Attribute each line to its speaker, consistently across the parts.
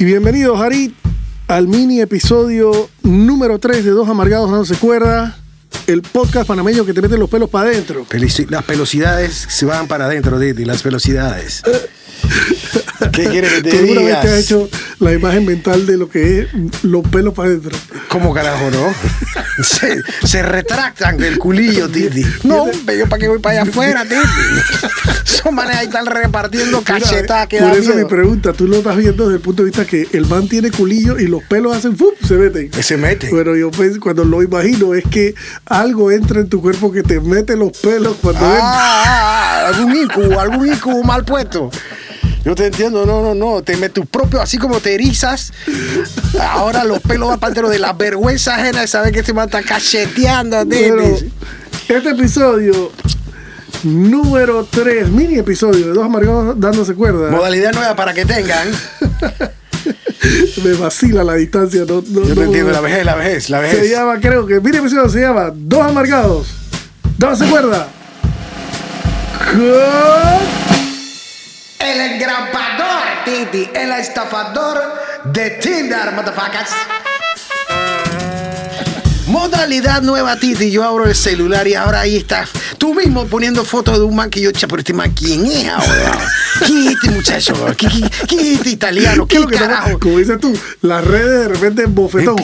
Speaker 1: Y bienvenidos, Harit, al mini episodio número 3 de Dos Amargados Dándose Cuerda, el podcast panameño que te mete los pelos para adentro.
Speaker 2: Las velocidades se van para adentro, Didi, las velocidades. ¿Qué quieres que te
Speaker 1: ¿Tú alguna vez
Speaker 2: diga?
Speaker 1: te has hecho la imagen mental de lo que es los pelos para adentro?
Speaker 2: ¿Cómo carajo, no? Se, se retractan del culillo, Titi. No, hombre, yo para qué voy para allá afuera, Titi. Son manes ahí están repartiendo cachetadas que
Speaker 1: Por
Speaker 2: da
Speaker 1: eso mi
Speaker 2: miedo.
Speaker 1: pregunta, tú lo estás viendo desde el punto de vista que el man tiene culillo y los pelos hacen ¡fum! se meten.
Speaker 2: Se mete.
Speaker 1: Bueno, yo pues, cuando lo imagino es que algo entra en tu cuerpo que te mete los pelos cuando entra.
Speaker 2: Ah, ah, ah, algún incubo, algún incubo mal puesto. Yo te entiendo, no, no, no. Te metes tu propio, así como te erizas. Ahora los pelos van para de la vergüenza ajena de saber que este man está cacheteando,
Speaker 1: Bueno,
Speaker 2: Titi.
Speaker 1: este episodio número 3, mini episodio de Dos Amargados dándose cuerda.
Speaker 2: Modalidad nueva para que tengan.
Speaker 1: Me vacila la distancia. No, no-
Speaker 2: Yo
Speaker 1: no
Speaker 2: te entiendo, la vejez, la vejez, la
Speaker 1: Se
Speaker 2: vejez.
Speaker 1: llama, creo que, episodio se llama Dos Amargados dándose cuerda. Con-
Speaker 2: El engrapador, Titi. El estafador de Tinder, motherfuckers. Modalidad nueva, Titi. Yo abro el celular y ahora ahí estás tú mismo poniendo fotos de un man que yo, "Cha, pero este man, ¿quién es ahora? ¿Quién es este muchacho? ¿Quién, quién- quién es este italiano?
Speaker 1: ¿Qué
Speaker 2: ¿Qué
Speaker 1: es lo que
Speaker 2: carajo?
Speaker 1: estamos- Como dices tú, las redes de repente bofetón.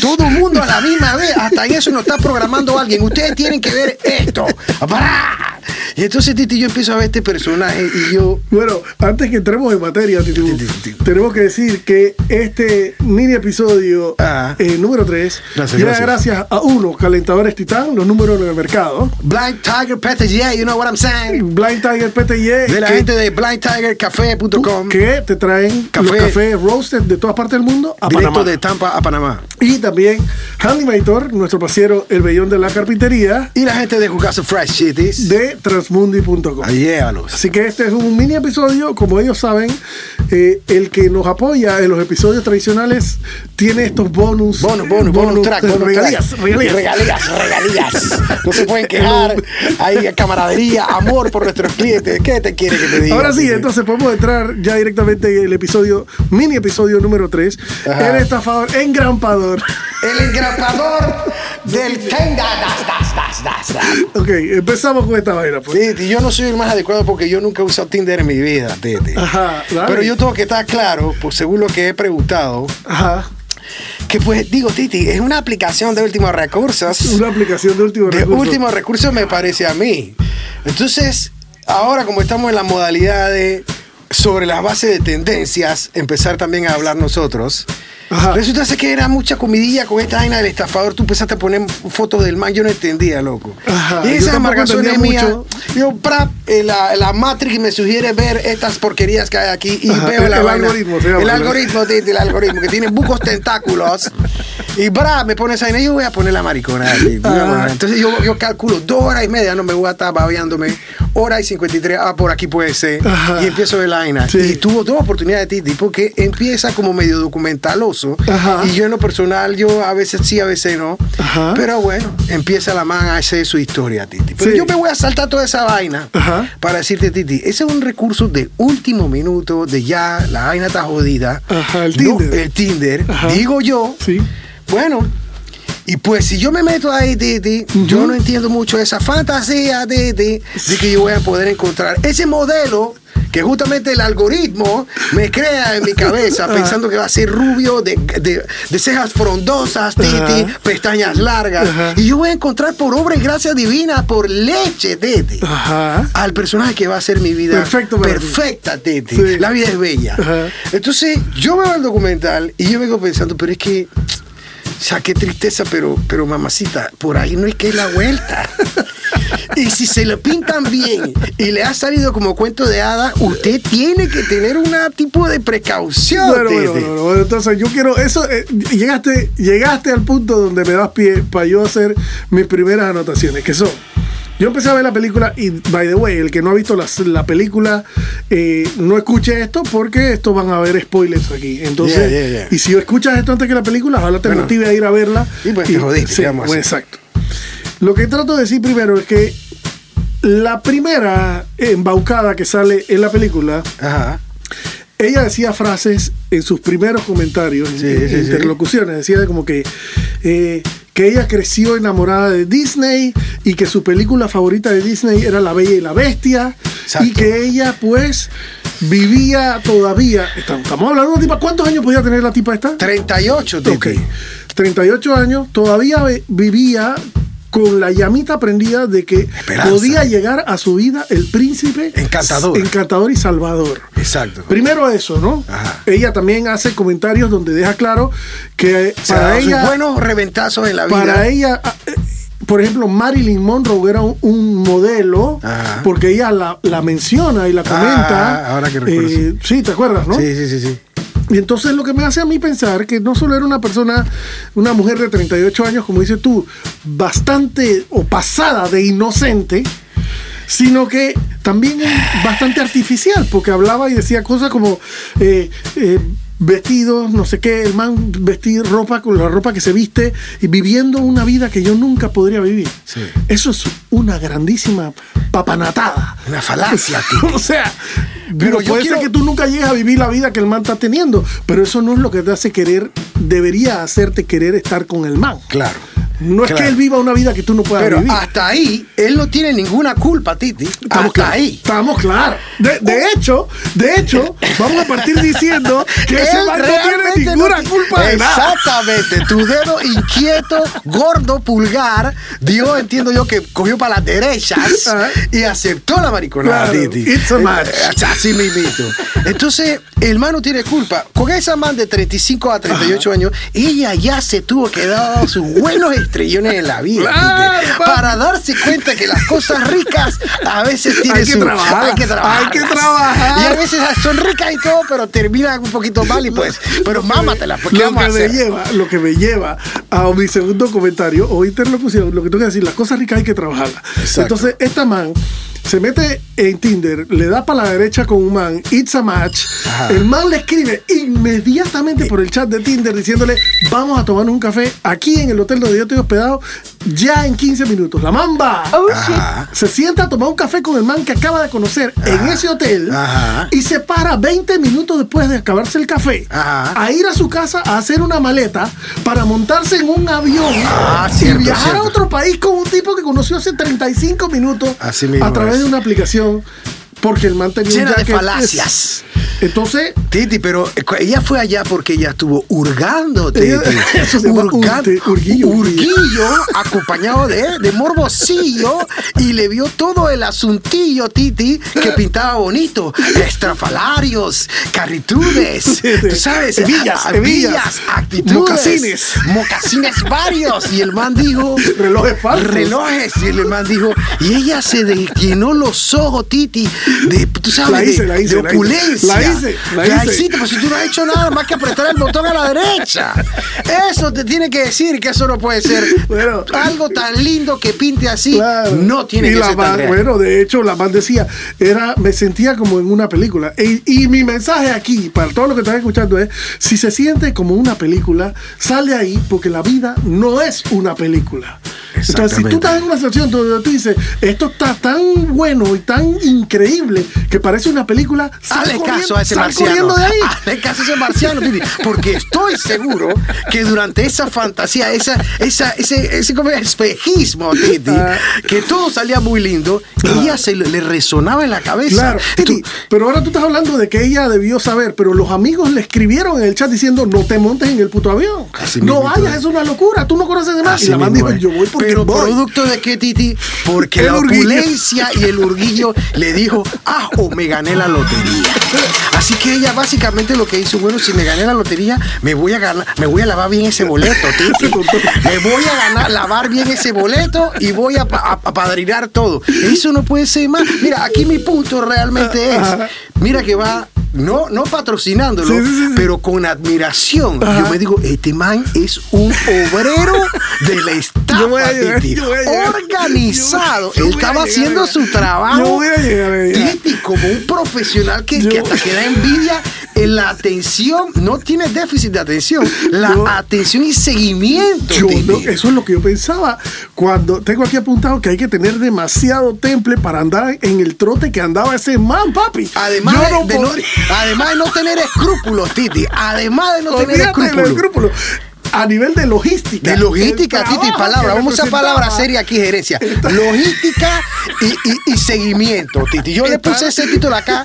Speaker 2: Todo el mundo a la misma vez, hasta en eso nos está programando alguien. Ustedes tienen que ver esto. ¡Pará! Y entonces, Titi, yo empiezo a ver este personaje y yo.
Speaker 1: Bueno, antes que entremos en materia, Titu,
Speaker 2: Ti, ti, ti.
Speaker 1: tenemos que decir que este mini episodio
Speaker 2: Ah.
Speaker 1: eh, número 3
Speaker 2: Gracias,
Speaker 1: llega
Speaker 2: gracias.
Speaker 1: gracias a uno, calentadores Titán, los números en el mercado.
Speaker 2: Blind Tiger yeah, you know what I'm saying.
Speaker 1: Blind Tiger PTY,
Speaker 2: De la
Speaker 1: que,
Speaker 2: gente de blindtigercafe.com.
Speaker 1: que te traen
Speaker 2: Café.
Speaker 1: los cafés roasted de todas partes del mundo a
Speaker 2: Directo
Speaker 1: Panamá.
Speaker 2: de Tampa a Panamá.
Speaker 1: Y también Handymator, nuestro pasiero El Bellón de la Carpintería,
Speaker 2: Y la gente de Jugazo Fresh Cities.
Speaker 1: de transmundi.com.
Speaker 2: Ahí llévalos.
Speaker 1: Así que este es un mini episodio, como ellos saben, eh, el que nos apoya en los episodios tradicionales tiene estos bonus.
Speaker 2: Bonus, bonus, bonus track, bonus
Speaker 1: regalías,
Speaker 2: track.
Speaker 1: regalías.
Speaker 2: regalías, regalías. No se pueden quejar. Hay camaradería, amor por nuestros clientes. ¿Qué te quiere que te diga?
Speaker 1: Ahora sí, entonces podemos entrar ya directamente en el episodio, mini episodio número 3,
Speaker 2: Ajá.
Speaker 1: el estafador, engrampador.
Speaker 2: El engrapador del Tenga. Das, das.
Speaker 1: Ok, empezamos con esta vaina. Pues.
Speaker 2: Titi, yo no soy el más adecuado porque yo nunca he usado Tinder en mi vida, Titi.
Speaker 1: Ajá, dale.
Speaker 2: Pero yo tengo que estar claro, pues según lo que he preguntado,
Speaker 1: Ajá,
Speaker 2: que pues digo, Titi, es una aplicación de últimos recursos.
Speaker 1: una aplicación de último
Speaker 2: de
Speaker 1: recurso.
Speaker 2: último recurso me parece a mí. Entonces, ahora como estamos en la modalidad de sobre las bases de tendencias, empezar también a hablar nosotros.
Speaker 1: Ajá.
Speaker 2: Resulta ser que era mucha comidilla con esta vaina del estafador. Tú empezaste a poner fotos del man, yo no entendía, loco.
Speaker 1: Ajá,
Speaker 2: Y esas
Speaker 1: entendía
Speaker 2: mías. Yo, pra, eh, la, la Matrix me sugiere ver estas porquerías que hay aquí y
Speaker 1: Ajá,
Speaker 2: veo
Speaker 1: el-
Speaker 2: la
Speaker 1: el
Speaker 2: vaina.
Speaker 1: algoritmo
Speaker 2: El algoritmo, el algoritmo, que tiene bucos tentáculos. Y bra, me pone esa vaina. Yo voy a poner la maricona. Titi, voy a
Speaker 1: Ajá.
Speaker 2: poner- Entonces yo, yo calculo dos horas y media, no me voy a estar babeándome. Hora y 53, ah, por aquí puede ser.
Speaker 1: Ajá.
Speaker 2: Y empiezo ver la vaina.
Speaker 1: Sí.
Speaker 2: Y tuvo dos oportunidades, Titi, porque empieza como medio documentaloso.
Speaker 1: Ajá.
Speaker 2: Y yo en lo personal, yo a veces sí, a veces no.
Speaker 1: Ajá.
Speaker 2: Pero bueno, empieza la man a hacer su historia, Titi. Pero
Speaker 1: Sí.
Speaker 2: yo me voy a saltar toda esa vaina para decirte, Titi, ese es un recurso de último minuto, de ya la vaina está jodida.
Speaker 1: Ajá, el
Speaker 2: No,
Speaker 1: Tinder.
Speaker 2: el Tinder, digo yo.
Speaker 1: Sí.
Speaker 2: Bueno, y pues si yo me meto ahí, Titi, yo no entiendo mucho esa fantasía, Titi, de que yo voy a poder encontrar ese modelo que justamente el algoritmo me crea en mi cabeza pensando que va a ser rubio, de, de- de cejas frondosas, Titi, pestañas largas. Y yo voy a encontrar por obra y gracia divina, por leche, Titi,
Speaker 1: Ajá.
Speaker 2: al personaje que va a ser mi vida
Speaker 1: Perfecto
Speaker 2: perfecta, Titi.
Speaker 1: Sí.
Speaker 2: La vida es bella. Entonces, yo veo el documental y yo vengo pensando, pero es que O sea, qué tristeza, pero, pero mamacita, por ahí no es que es la vuelta. Y si se lo pintan bien y le ha salido como cuento de hadas, usted tiene que tener un tipo de precaución.
Speaker 1: Bueno, bueno, bueno, bueno, entonces yo quiero, eso, eh, llegaste, llegaste al punto donde me das pie para yo hacer mis primeras anotaciones, que son, yo empecé a ver la película y, by the way, el que no ha visto la, película, eh, no escuche esto porque esto van a haber spoilers aquí. Entonces,
Speaker 2: Yeah, yeah, yeah.
Speaker 1: y si escuchas esto antes que la película, ojalá te
Speaker 2: Bueno.
Speaker 1: motive a ir a verla.
Speaker 2: Y pues te jodiste,
Speaker 1: sí,
Speaker 2: ¿qué vamos a
Speaker 1: bueno,
Speaker 2: hacer?
Speaker 1: exacto. Lo que trato de decir primero es que la primera embaucada que sale en la película
Speaker 2: Ajá.
Speaker 1: ella decía frases en sus primeros comentarios,
Speaker 2: Sí,
Speaker 1: en,
Speaker 2: sí,
Speaker 1: interlocuciones, decía de como que, eh, que ella creció enamorada de Disney y que su película favorita de Disney era La Bella y la Bestia
Speaker 2: Exacto.
Speaker 1: y que ella pues vivía todavía, estamos hablando de una tipa, ¿cuántos años podía tener la tipa esta?
Speaker 2: 38, Tete.
Speaker 1: Ok, 38 años, todavía ve- vivía con la llamita prendida de que
Speaker 2: Esperanza.
Speaker 1: podía llegar a su vida el príncipe
Speaker 2: Encantador.
Speaker 1: encantador y salvador.
Speaker 2: Exacto.
Speaker 1: Primero eso, ¿no?
Speaker 2: Ajá.
Speaker 1: Ella también hace comentarios donde deja claro que
Speaker 2: Se
Speaker 1: para ella,
Speaker 2: buenos reventazos en la vida.
Speaker 1: para ella, ah, eh, por ejemplo, Marilyn Monroe era un, un modelo
Speaker 2: Ajá.
Speaker 1: porque ella la, la menciona y la comenta.
Speaker 2: Ah, ahora que recuerdo,
Speaker 1: Eh, sí, ¿te acuerdas, no?
Speaker 2: Sí, sí, sí, sí.
Speaker 1: Y entonces lo que me hace a mí pensar que no solo era una persona, una mujer de 38 años, como dices tú, bastante o pasada de inocente, sino que también es bastante artificial, porque hablaba y decía cosas como eh, eh, vestidos, no sé qué, el man vestir ropa con la ropa que se viste y viviendo una vida que yo nunca podría vivir.
Speaker 2: Sí.
Speaker 1: Eso es una grandísima papanatada.
Speaker 2: Una falacia, tío.
Speaker 1: o sea,
Speaker 2: Pero
Speaker 1: pero
Speaker 2: yo
Speaker 1: puede
Speaker 2: quiero-
Speaker 1: ser que tú nunca llegues a vivir la vida que el man está teniendo, pero eso no es lo que te hace querer, debería hacerte querer estar con el man.
Speaker 2: Claro.
Speaker 1: No es
Speaker 2: Claro.
Speaker 1: que él viva una vida que tú no puedas
Speaker 2: Pero
Speaker 1: vivir.
Speaker 2: hasta ahí, él no tiene ninguna culpa, Titi.
Speaker 1: Estamos
Speaker 2: hasta
Speaker 1: claros.
Speaker 2: ahí.
Speaker 1: Estamos claros. De, de hecho, de hecho, vamos a partir diciendo que ese
Speaker 2: Él
Speaker 1: man no tiene ninguna
Speaker 2: no
Speaker 1: culpa de nada.
Speaker 2: Exactamente. Tu dedo inquieto, gordo, pulgar, dio, entiendo yo, que cogió para las derechas
Speaker 1: Ajá.
Speaker 2: y aceptó la mariconada,
Speaker 1: Claro,
Speaker 2: Titi.
Speaker 1: it's a match.
Speaker 2: Eh, Así mismito. Entonces, el man no tiene culpa. Con esa man de 35 a 38 años, ella ya se tuvo que dar sus buenos estrellones en la vida.
Speaker 1: Claro,
Speaker 2: para darse cuenta que las cosas ricas a veces tienen
Speaker 1: Hay que
Speaker 2: su...
Speaker 1: trabajarlas,
Speaker 2: Hay que trabajar.
Speaker 1: hay que trabajar.
Speaker 2: Y a veces son ricas y todo, pero terminan un poquito mal y pues... Pero mámatela, porque
Speaker 1: lo
Speaker 2: vamos a
Speaker 1: que me
Speaker 2: hacer?
Speaker 1: lleva, lo que me lleva a mi segundo comentario o interlocución, lo que tengo que decir, las cosas ricas hay que trabajarlas.
Speaker 2: Exacto.
Speaker 1: Entonces, esta man se mete en Tinder, le da para la derecha con un man, it's a match.
Speaker 2: Ajá.
Speaker 1: El man le escribe inmediatamente por el chat de Tinder diciéndole, vamos a tomarnos un café aquí en el hotel donde yo estoy hospedado, ya en 15 minutos. La va.
Speaker 2: Ajá.
Speaker 1: Se sienta a tomar un café con el man que acaba de conocer en ese hotel
Speaker 2: Ajá.
Speaker 1: y se para 20 minutos después de acabarse el café
Speaker 2: Ajá.
Speaker 1: a ir a su casa a hacer una maleta para montarse en un avión
Speaker 2: Ah, cierto,
Speaker 1: y viajar
Speaker 2: cierto.
Speaker 1: a otro país con un tipo que conoció hace 35 minutos
Speaker 2: Así mismo
Speaker 1: a través
Speaker 2: es.
Speaker 1: de una aplicación porque el man tenía un
Speaker 2: Llena de
Speaker 1: jacket.
Speaker 2: falacias.
Speaker 1: Entonces,
Speaker 2: Titi, pero eh, ella fue allá porque ella estuvo hurgando, Titi.
Speaker 1: Eso se urte, urguillo.
Speaker 2: Urguillo, acompañado de, de morbosillo, y le vio todo el asuntillo, Titi, que pintaba bonito. Estrafalarios, carritudes, tú sabes,
Speaker 1: Hebillas, hebillas,
Speaker 2: actitudes,
Speaker 1: mocasines.
Speaker 2: mocasines varios. Y el man dijo,
Speaker 1: Relojes falsos.
Speaker 2: Relojes. Y el man dijo, y ella se llenó los ojos, Titi, de, tú sabes,
Speaker 1: La hice,
Speaker 2: de,
Speaker 1: la hice,
Speaker 2: de
Speaker 1: la hice. La hice, la
Speaker 2: hiciste, pues si tú no has hecho nada más que apretar el botón a la derecha. Eso te tiene que decir que eso no puede ser.
Speaker 1: Bueno.
Speaker 2: Algo tan lindo que pinte así
Speaker 1: Claro.
Speaker 2: no tiene
Speaker 1: y
Speaker 2: que
Speaker 1: la
Speaker 2: ser tan
Speaker 1: man-
Speaker 2: real.
Speaker 1: Bueno, de hecho, la man decía, era, me sentía como en una película. E- Y, mi mensaje aquí, para todos los que están escuchando, es: si se siente como una película, sale ahí porque la vida no es una película. Entonces, si tú estás en una situación donde tú dices, esto está tan bueno y tan increíble que parece una película, sal corriendo-
Speaker 2: caso a ese
Speaker 1: sal
Speaker 2: marciano.
Speaker 1: de ahí.
Speaker 2: Hazle caso a ese marciano, Titi, porque estoy seguro que durante esa fantasía, esa, esa, ese, ese como espejismo, Titi,
Speaker 1: Ah.
Speaker 2: que todo salía muy lindo, ella se le, resonaba en la cabeza.
Speaker 1: Claro, Titi,
Speaker 2: Tú-
Speaker 1: pero ahora tú estás hablando de que ella debió saber, pero los amigos le escribieron en el chat diciendo no te montes en el puto avión.
Speaker 2: Así
Speaker 1: no vayas,
Speaker 2: es.
Speaker 1: es una locura, tú no conoces de más.
Speaker 2: Así
Speaker 1: Y la man dijo, yo voy porque
Speaker 2: Pero producto de qué, Titi? Porque
Speaker 1: El
Speaker 2: la
Speaker 1: urguillo.
Speaker 2: opulencia y el urguillo le dijo, ah, o me gané la lotería. Así que ella básicamente lo que hizo, bueno, si me gané la lotería, me voy a ganar, me voy a lavar bien ese boleto, Titi. Me voy a ganar, lavar bien ese boleto y voy a, pa- a- a padrinar todo. Eso no puede ser más. Mira, aquí mi punto realmente es, mira que va. No, no patrocinándolo,
Speaker 1: Sí, sí, sí, sí.
Speaker 2: pero con admiración. Yo me digo, este man es un obrero de la estafa,
Speaker 1: llegar,
Speaker 2: Titi. Organizado.
Speaker 1: Yo- yo
Speaker 2: Él estaba haciendo su trabajo.
Speaker 1: Yo voy a llegar.
Speaker 2: Titi, como un profesional que, que hasta que da envidia en la atención. No tiene déficit de atención. La atención y seguimiento.
Speaker 1: Yo no- eso es lo que yo pensaba cuando tengo aquí apuntado que hay que tener demasiado temple para andar en el trote que andaba ese man, papi.
Speaker 2: Además,
Speaker 1: Yo
Speaker 2: de,
Speaker 1: no
Speaker 2: de además de no tener escrópulos, Titi. Además de no tener
Speaker 1: Olvídate los
Speaker 2: escrúpulos.
Speaker 1: escrúpulos. A nivel de logística.
Speaker 2: De logística, Titi, palabra. Vamos a usar palabra seria aquí, gerencia. Logística y, y- y seguimiento, Titi. Yo le puse ese título acá: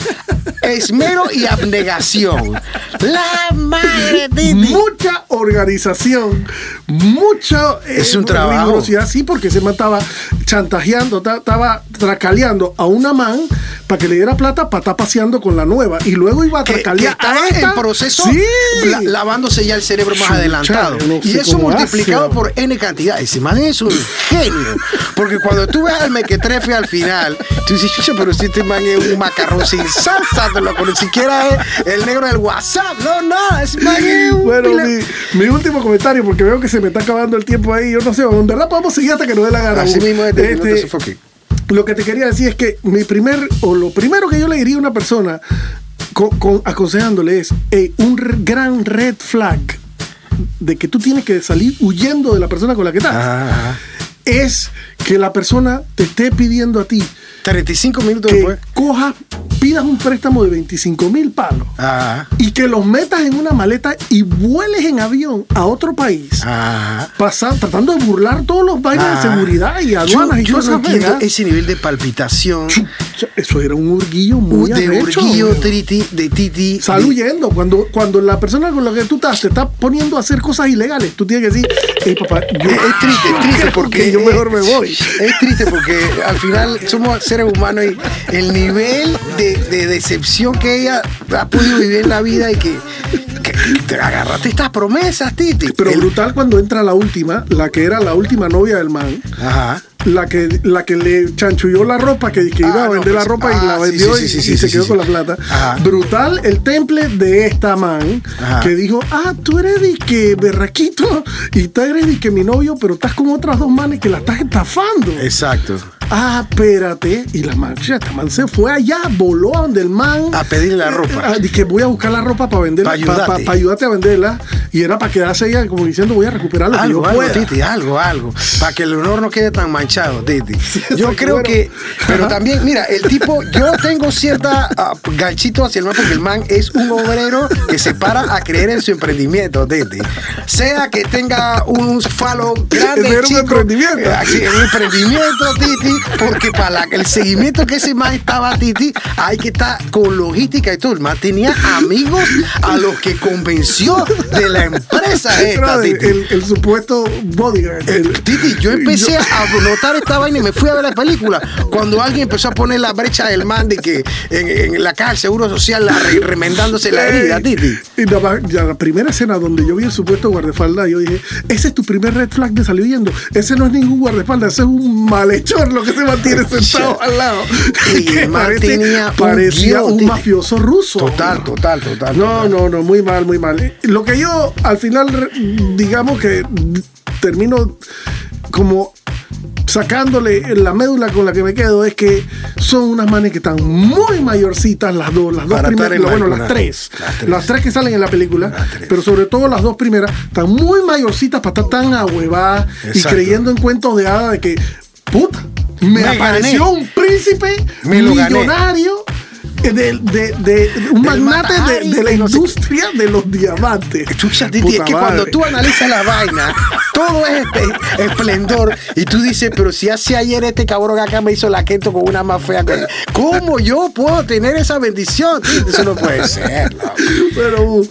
Speaker 2: esmero y abnegación. La madre, Titi.
Speaker 1: Mucha organización, mucha eh,
Speaker 2: Es un trabajo.
Speaker 1: rigurosidad, sí, porque se estaba chantajeando, ta- estaba tracaleando a una man para que le diera plata para estar paseando con la nueva y luego iba a
Speaker 2: que, que
Speaker 1: tracalear
Speaker 2: estaba
Speaker 1: a esta.
Speaker 2: en proceso
Speaker 1: Sí.
Speaker 2: la- lavándose ya el cerebro más
Speaker 1: Chucha,
Speaker 2: adelantado.
Speaker 1: no
Speaker 2: y eso multiplicado
Speaker 1: hace.
Speaker 2: por N cantidad. Ese man es un genio. Porque cuando tú ves al mequetrefe al final, tú dices, chucha, pero si este man es un macarrón sin salsa, te loco, ni siquiera es el negro del WhatsApp. No, no, ese man es un
Speaker 1: Bueno, mi, mi último comentario, porque veo que se me está acabando el tiempo ahí. Yo no sé, en verdad podemos seguir hasta que nos dé la gana.
Speaker 2: Así
Speaker 1: Hugo.
Speaker 2: mismo es, de- no te
Speaker 1: Este. Lo que te quería decir es que mi primer, o lo primero que yo le diría a una persona con, con- aconsejándole es "Ey, un gran red flag de que tú tienes que salir huyendo de la persona con la que estás.
Speaker 2: Ajá, ajá.
Speaker 1: Es que la persona te esté pidiendo a ti
Speaker 2: 35 minutos
Speaker 1: que
Speaker 2: después.
Speaker 1: cojas, pidas un préstamo de 25 mil palos
Speaker 2: Ajá.
Speaker 1: y que los metas en una maleta y vueles en avión a otro país.
Speaker 2: Ajá.
Speaker 1: tratando de burlar todos los vainas
Speaker 2: Ah.
Speaker 1: de seguridad y aduanas
Speaker 2: yo,
Speaker 1: y
Speaker 2: yo
Speaker 1: todas
Speaker 2: no entiendo ese nivel de palpitación.
Speaker 1: Eso era un urguillo muy
Speaker 2: de
Speaker 1: arrecho.
Speaker 2: urguillo, triti, de titi.
Speaker 1: Sal huyendo. Cuando, cuando la persona con la que tú estás te está poniendo a hacer cosas ilegales, tú tienes que decir, hey papá, yo,
Speaker 2: Es, es triste, es triste porque
Speaker 1: yo mejor me voy.
Speaker 2: Es triste porque al final somos seres humanos y el nivel de, de decepción que ella ha podido vivir en la vida y que, te agarraste estas promesas, Titi.
Speaker 1: Pero
Speaker 2: El-
Speaker 1: brutal cuando entra la última, la que era la última novia del man,
Speaker 2: Ajá.
Speaker 1: la que, la que le chanchulló la ropa, que, que
Speaker 2: Ah,
Speaker 1: iba a
Speaker 2: no,
Speaker 1: vender la
Speaker 2: pues,
Speaker 1: ropa
Speaker 2: ah,
Speaker 1: y la
Speaker 2: sí,
Speaker 1: vendió
Speaker 2: sí,
Speaker 1: y,
Speaker 2: sí, sí,
Speaker 1: y se quedó con la plata.
Speaker 2: Ajá.
Speaker 1: Brutal el temple de esta man
Speaker 2: Ajá.
Speaker 1: que dijo, ah, tú eres de que berraquito y tú eres de que mi novio, pero estás con otras dos manes que la estás estafando.
Speaker 2: Exacto.
Speaker 1: Ah, espérate. Y la man, esta man se fue allá, voló a donde el man.
Speaker 2: A pedirle la ropa.
Speaker 1: Ah, dije, voy a buscar la ropa para venderla.
Speaker 2: Pa'
Speaker 1: Para
Speaker 2: ayudarte.
Speaker 1: ayudarte a venderla. Y era para quedarse ella como diciendo, voy a recuperar lo
Speaker 2: Algo,
Speaker 1: que yo
Speaker 2: algo,
Speaker 1: pueda.
Speaker 2: Titi, algo, algo. Para que el honor no quede tan manchado, Titi. Yo creo
Speaker 1: bueno.
Speaker 2: que. Pero también, mira, el tipo, yo tengo cierta ah, ganchito hacia el man porque el man es un obrero que se para a creer en su emprendimiento, Titi. Sea que tenga un falo grande,
Speaker 1: era un
Speaker 2: chico,
Speaker 1: emprendimiento.
Speaker 2: eh, un emprendimiento, Titi, porque para la- el seguimiento que ese man estaba, Titi, hay que estar con logística y todo. El man tenía amigos a los que convenció de la empresa esta,
Speaker 1: Brother,
Speaker 2: Titi.
Speaker 1: el, el supuesto bodyguard. el-
Speaker 2: Titi, yo empecé a notar esta vaina y me fui a ver la película. Cuando alguien empezó a poner la brecha del man de que en, en la caja del Seguro Social la remendándose la herida, Titi.
Speaker 1: Y la primera escena donde yo vi el supuesto guardaespaldas, yo dije, ese es tu primer red flag de salir huyendo. Ese no es ningún guardaespaldas, ese es un malhechor lo que se mantiene sentado al lado.
Speaker 2: Y
Speaker 1: Que
Speaker 2: un
Speaker 1: parecía un mafioso ruso.
Speaker 2: Total, total, total.
Speaker 1: No, no, no, muy mal, muy mal. Lo que yo al final, digamos que termino como sacándole la médula con la que me quedo es que son unas manes que están muy mayorcitas las dos, las dos primeras, bueno, las tres,
Speaker 2: Las tres.
Speaker 1: las tres que salen en la película, pero sobre todo las dos primeras, están muy mayorcitas para estar tan ahuevadas y creyendo en cuentos de hadas de que, puta, me,
Speaker 2: Me
Speaker 1: apareció
Speaker 2: gané.
Speaker 1: un príncipe
Speaker 2: Me lo
Speaker 1: millonario. De, de, de- de un magnate de, la industria de los diamantes.
Speaker 2: Chucha, Titi, es que cuando tú analizas la vaina, todo es esplendor. Y tú dices, pero si hace ayer este cabrón acá me hizo la keto con una más fea que. ¿Cómo yo puedo tener esa bendición? Titi? Eso no puede ser.
Speaker 1: Pero uh,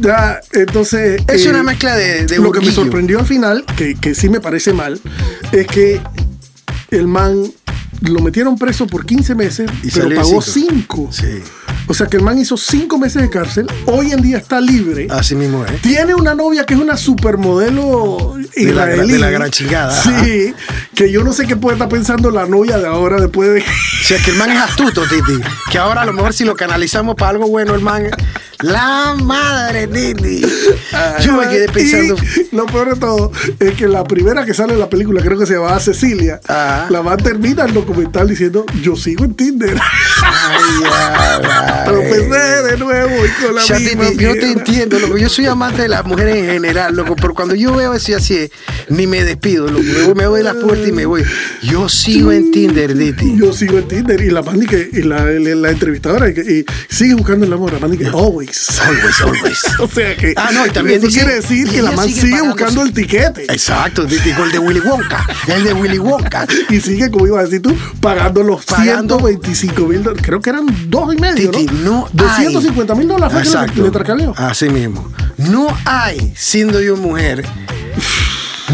Speaker 1: Ya, entonces.
Speaker 2: Es
Speaker 1: eh,
Speaker 2: una mezcla de,
Speaker 1: Lo que me sorprendió al final, que, que sí me parece mal, es que el man lo metieron preso por 15 meses,
Speaker 2: Y
Speaker 1: pero pagó
Speaker 2: cinco.
Speaker 1: 5.
Speaker 2: Sí.
Speaker 1: O sea que el man hizo 5 meses de cárcel, hoy en día está libre.
Speaker 2: Así mismo es.
Speaker 1: Tiene una novia que es una supermodelo
Speaker 2: De la gra-
Speaker 1: israelí.
Speaker 2: de la gran chingada,
Speaker 1: Sí, que yo no sé qué puede estar pensando la novia de ahora después de...
Speaker 2: O sea, que el man es astuto, Titi. Que ahora a lo mejor si lo canalizamos para algo bueno, el man. La madre, Titi. Yo me quedé pensando.
Speaker 1: Y lo peor de todo es que la primera que sale en la película, creo que se llama Cecilia,
Speaker 2: Ajá.
Speaker 1: la man termina el documental diciendo, yo sigo en Tinder.
Speaker 2: Ay, ya,
Speaker 1: Tropecé
Speaker 2: vale.
Speaker 1: de nuevo y con la
Speaker 2: Ya,
Speaker 1: misma
Speaker 2: Titi, yo te entiendo, loco. Yo soy amante de las mujeres en general, loco. Pero cuando yo veo así, así, ni me despido, loco. Me voy, me voy de la puerta y me voy. Yo sigo en Tinder, Titi.
Speaker 1: Yo sigo en Tinder y la man que y la, la, la entrevistadora y, sigue buscando el amor, la man que always.
Speaker 2: Always, always.
Speaker 1: O sea que
Speaker 2: Ah, no, y también
Speaker 1: eso
Speaker 2: dice-
Speaker 1: quiere decir que la man
Speaker 2: sigue
Speaker 1: buscando el tiquete
Speaker 2: Exacto, Titi, con el de Willy Wonka. El de Willy Wonka.
Speaker 1: y sigue, como iba a decir tú, pagando los
Speaker 2: Pagando-
Speaker 1: 125 mil dólares. Creo que eran dos y medio, ¿no?
Speaker 2: No hay.
Speaker 1: 250 mil dólares le-
Speaker 2: Exacto.
Speaker 1: le.
Speaker 2: Así mismo. No hay, siendo yo mujer,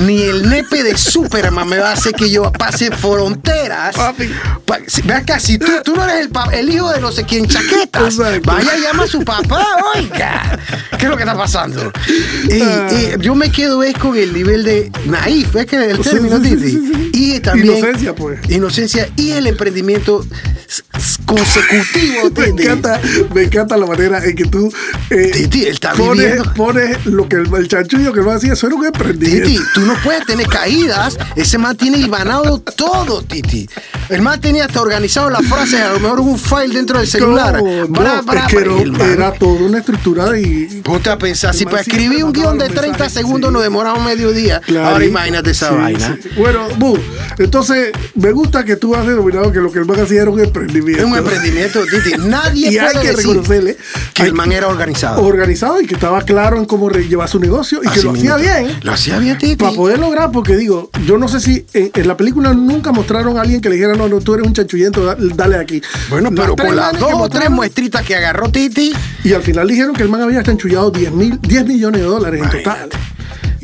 Speaker 2: ni el nepe de Superman me va a hacer que yo pase fronteras.
Speaker 1: Papi.
Speaker 2: Pa- si- Ve acá, si tú, tú no eres el, pa- el hijo de no sé quién chaquetas,
Speaker 1: Exacto.
Speaker 2: vaya llama a su papá, oiga. ¿Qué es lo que está pasando? Y,
Speaker 1: Ah.
Speaker 2: y yo me quedo es con el nivel de naif, es que el término,
Speaker 1: sí.
Speaker 2: Y también.
Speaker 1: Inocencia, pues.
Speaker 2: Inocencia y el emprendimiento consecutivo,
Speaker 1: Me encanta, me encanta la manera en que tú eh,
Speaker 2: Titi, él está
Speaker 1: pones, pones lo que el, el chanchullo que lo hacía, eso era un emprendimiento.
Speaker 2: Titi, tú no puedes tener caídas. Ese man tiene hilvanado todo, Titi. El man tenía hasta organizado las frases, a lo mejor un file dentro del celular.
Speaker 1: No,
Speaker 2: Bra,
Speaker 1: no,
Speaker 2: bra,
Speaker 1: es que
Speaker 2: bra, y el
Speaker 1: era, toda una estructura y
Speaker 2: Ponte a pensar, si para escribir un guion de
Speaker 1: los
Speaker 2: 30
Speaker 1: mensajes,
Speaker 2: segundos
Speaker 1: sí.
Speaker 2: nos demoraba medio día.
Speaker 1: Claro.
Speaker 2: Ahora imagínate esa
Speaker 1: Sí,
Speaker 2: vaina.
Speaker 1: sí. Bueno, Bu, entonces me gusta que tú has denominado que lo que el man hacía era un emprendimiento.
Speaker 2: Es un emprendimiento, Titi. Nadie
Speaker 1: Y hay que
Speaker 2: decir
Speaker 1: reconocerle
Speaker 2: que el man era organizado.
Speaker 1: organizado y que estaba claro en cómo llevar su negocio y que lo hacía bien.
Speaker 2: Lo hacía bien, Titi.
Speaker 1: Para poder lograr, porque digo, yo no sé si en, en la película nunca mostraron a alguien que le dijera, no, no, tú eres un chanchullento, da- dale aquí.
Speaker 2: Bueno, pero con las dos o tres muestritas que agarró Titi,
Speaker 1: Y al final dijeron que el man había chanchullado 10, mil, 10 millones de dólares en total.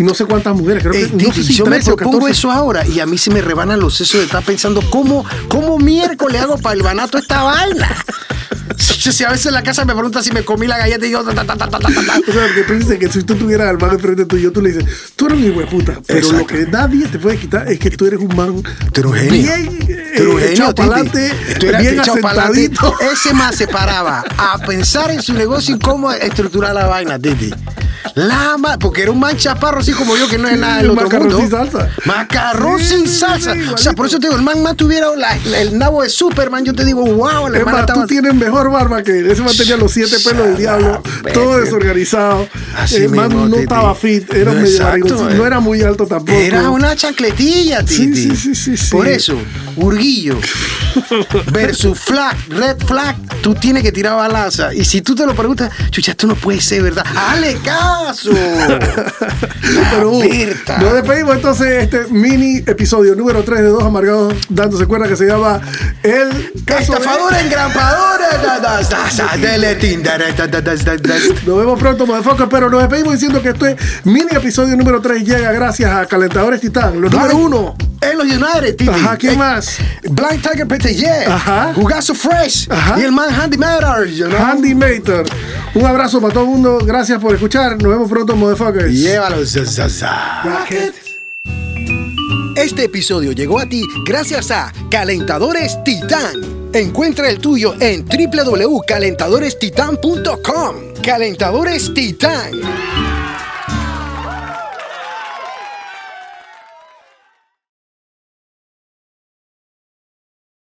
Speaker 1: Y no sé cuántas mujeres, creo que
Speaker 2: Ey,
Speaker 1: no sé si
Speaker 2: yo me
Speaker 1: 13 o
Speaker 2: propongo
Speaker 1: 14.
Speaker 2: eso ahora y a mí se me rebanan los sesos de estar pensando cómo, cómo miércoles hago para el banato esta vaina. Si a veces en la casa me pregunta si me comí la galleta y yo ta, ta, ta, ta, ta, ta.
Speaker 1: O sea, porque tú dices que si tú tuvieras al man enfrente tuyo, tú le dices, tú eres un hijo de puta. Pero lo que nadie te puede quitar es que tú eres un man
Speaker 2: Tú eres
Speaker 1: bien
Speaker 2: Tú eres
Speaker 1: eh, echado para adelante, bien asentadito.
Speaker 2: Ese más se paraba a pensar en su negocio y cómo estructurar la vaina, Titi. La ma- porque era un man chaparro así como yo que no es nada del otro
Speaker 1: macarrón
Speaker 2: mundo.
Speaker 1: sin salsa.
Speaker 2: Macarrón
Speaker 1: Sí,
Speaker 2: sin salsa.
Speaker 1: sí,
Speaker 2: o sea, por eso te digo, el man más tuviera la- la- el nabo de Superman, yo te digo, wow, man
Speaker 1: más,
Speaker 2: estaba
Speaker 1: tú tienes mejor barba que él. Ese man tenía los siete pelos del diablo, todo desorganizado.
Speaker 2: Así
Speaker 1: el man
Speaker 2: mismo,
Speaker 1: no
Speaker 2: Titi.
Speaker 1: estaba fit, era
Speaker 2: No,
Speaker 1: medio
Speaker 2: exacto, eh.
Speaker 1: no era muy alto tampoco.
Speaker 2: Era una chancletilla,
Speaker 1: Sí,
Speaker 2: Titi.
Speaker 1: sí, sí, sí, sí.
Speaker 2: Por eso, Urguillo versus Flag, Red Flag, tú tienes que tirar balanza. Y si tú te lo preguntas, chucha, esto no puede ser verdad. ¡Hale
Speaker 1: pero, uh, nos despedimos entonces de este mini episodio número 3 de Dos Amargados dándose cuenta que se llama El Caso
Speaker 2: Estafadora de... Engrampadora
Speaker 1: Nos vemos pronto, motherfucker, pero nos despedimos diciendo que este mini episodio número 3 llega gracias a Calentadores Titán, lo número 1
Speaker 2: en los United, Titi.
Speaker 1: Ajá, ¿quién
Speaker 2: Eh,
Speaker 1: más?
Speaker 2: Blind Tiger PTY.
Speaker 1: Ajá.
Speaker 2: Jugazo Fresh.
Speaker 1: Ajá.
Speaker 2: Y el man Handy Matters, you know?
Speaker 1: Handy Mater. Un abrazo para todo el mundo. Gracias por escuchar. Nos vemos pronto, motherfuckers.
Speaker 2: Llévalo.
Speaker 3: Este episodio llegó a ti gracias a Calentadores Titán. Encuentra el tuyo en www.calentadorestitan.com. Calentadores Titán.